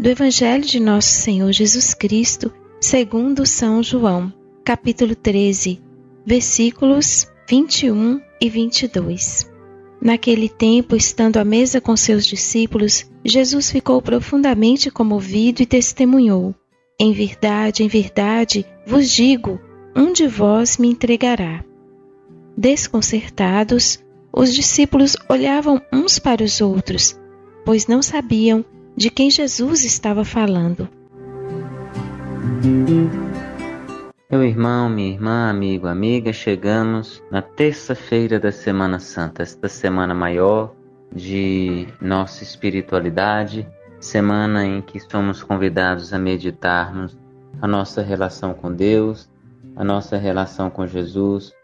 do Evangelho de Nosso Senhor Jesus Cristo, segundo São João, capítulo 13, versículos 21 e 22. Naquele tempo, estando à mesa com seus discípulos, Jesus ficou profundamente comovido e testemunhou: Em verdade, em verdade, vos digo, um de vós me entregará. Desconcertados, os discípulos olhavam uns para os outros, pois não sabiam de quem Jesus estava falando. Meu irmão, minha irmã, amigo, amiga, chegamos na terça-feira da Semana Santa, esta semana maior de nossa espiritualidade, semana em que somos convidados a meditarmos a nossa relação com Deus, a nossa relação com Jesus,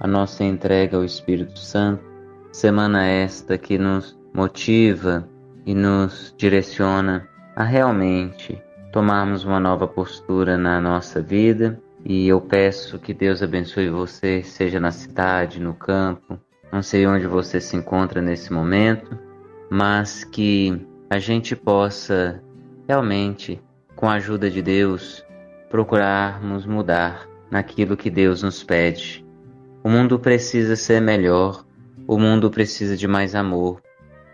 a nossa entrega ao Espírito Santo. Semana esta que nos motiva e nos direciona a realmente tomarmos uma nova postura na nossa vida. E eu peço que Deus abençoe você, seja na cidade, no campo, não sei onde você se encontra nesse momento, mas que a gente possa realmente, com a ajuda de Deus, procurarmos mudar naquilo que Deus nos pede. O mundo precisa ser melhor, o mundo precisa de mais amor,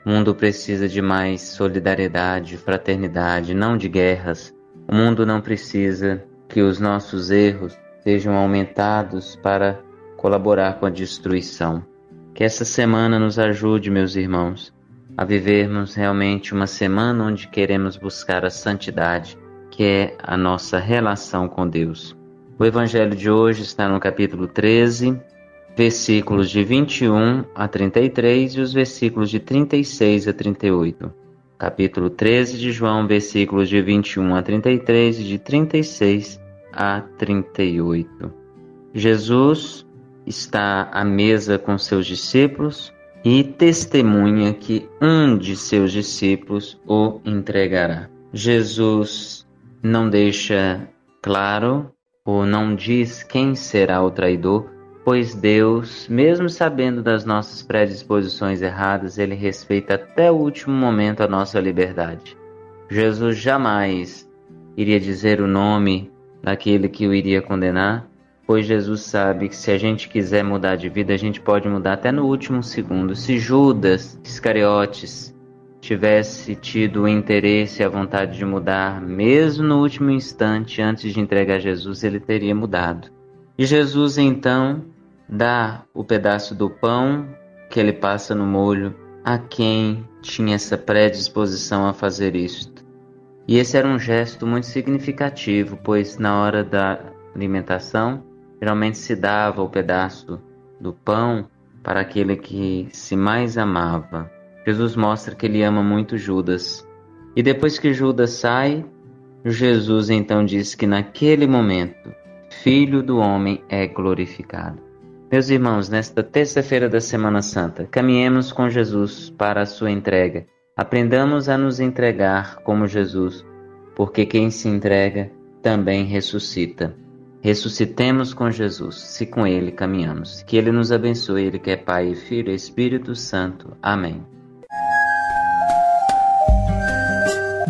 o mundo precisa de mais solidariedade, fraternidade, não de guerras. O mundo não precisa que os nossos erros sejam aumentados para colaborar com a destruição. Que essa semana nos ajude, meus irmãos, a vivermos realmente uma semana onde queremos buscar a santidade, que é a nossa relação com Deus. O evangelho de hoje está no capítulo 13, versículos de 21 a 33 e os versículos de 36 a 38. Capítulo 13 de João, versículos de 21 a 33 e de 36 a 38. Jesus está à mesa com seus discípulos e testemunha que um de seus discípulos o entregará. Jesus não deixa claro ou não diz quem será o traidor, pois Deus, mesmo sabendo das nossas predisposições erradas, ele respeita até o último momento a nossa liberdade. Jesus jamais iria dizer o nome daquele que o iria condenar, pois Jesus sabe que se a gente quiser mudar de vida, a gente pode mudar até no último segundo. Se Judas Iscariotes tivesse tido o interesse e a vontade de mudar, mesmo no último instante antes de entregar Jesus, ele teria mudado. E Jesus então dá o pedaço do pão que ele passa no molho a quem tinha essa predisposição a fazer isto. E esse era um gesto muito significativo, pois na hora da alimentação, geralmente se dava o pedaço do pão para aquele que se mais amava. Jesus mostra que ele ama muito Judas. E depois que Judas sai, Jesus então diz que naquele momento, Filho do Homem é glorificado. Meus irmãos, nesta terça-feira da Semana Santa, caminhemos com Jesus para a sua entrega. Aprendamos a nos entregar como Jesus, porque quem se entrega também ressuscita. Ressuscitemos com Jesus, se com Ele caminhamos. Que Ele nos abençoe, Ele que é Pai, Filho e Espírito Santo. Amém.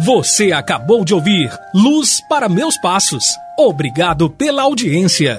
Você acabou de ouvir Luz para Meus Passos. Obrigado pela audiência.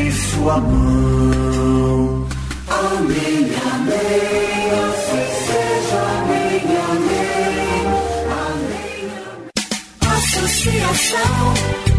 palma de sua mão. Amém, amém, assim seja, amém, amém, amém. amém. Associação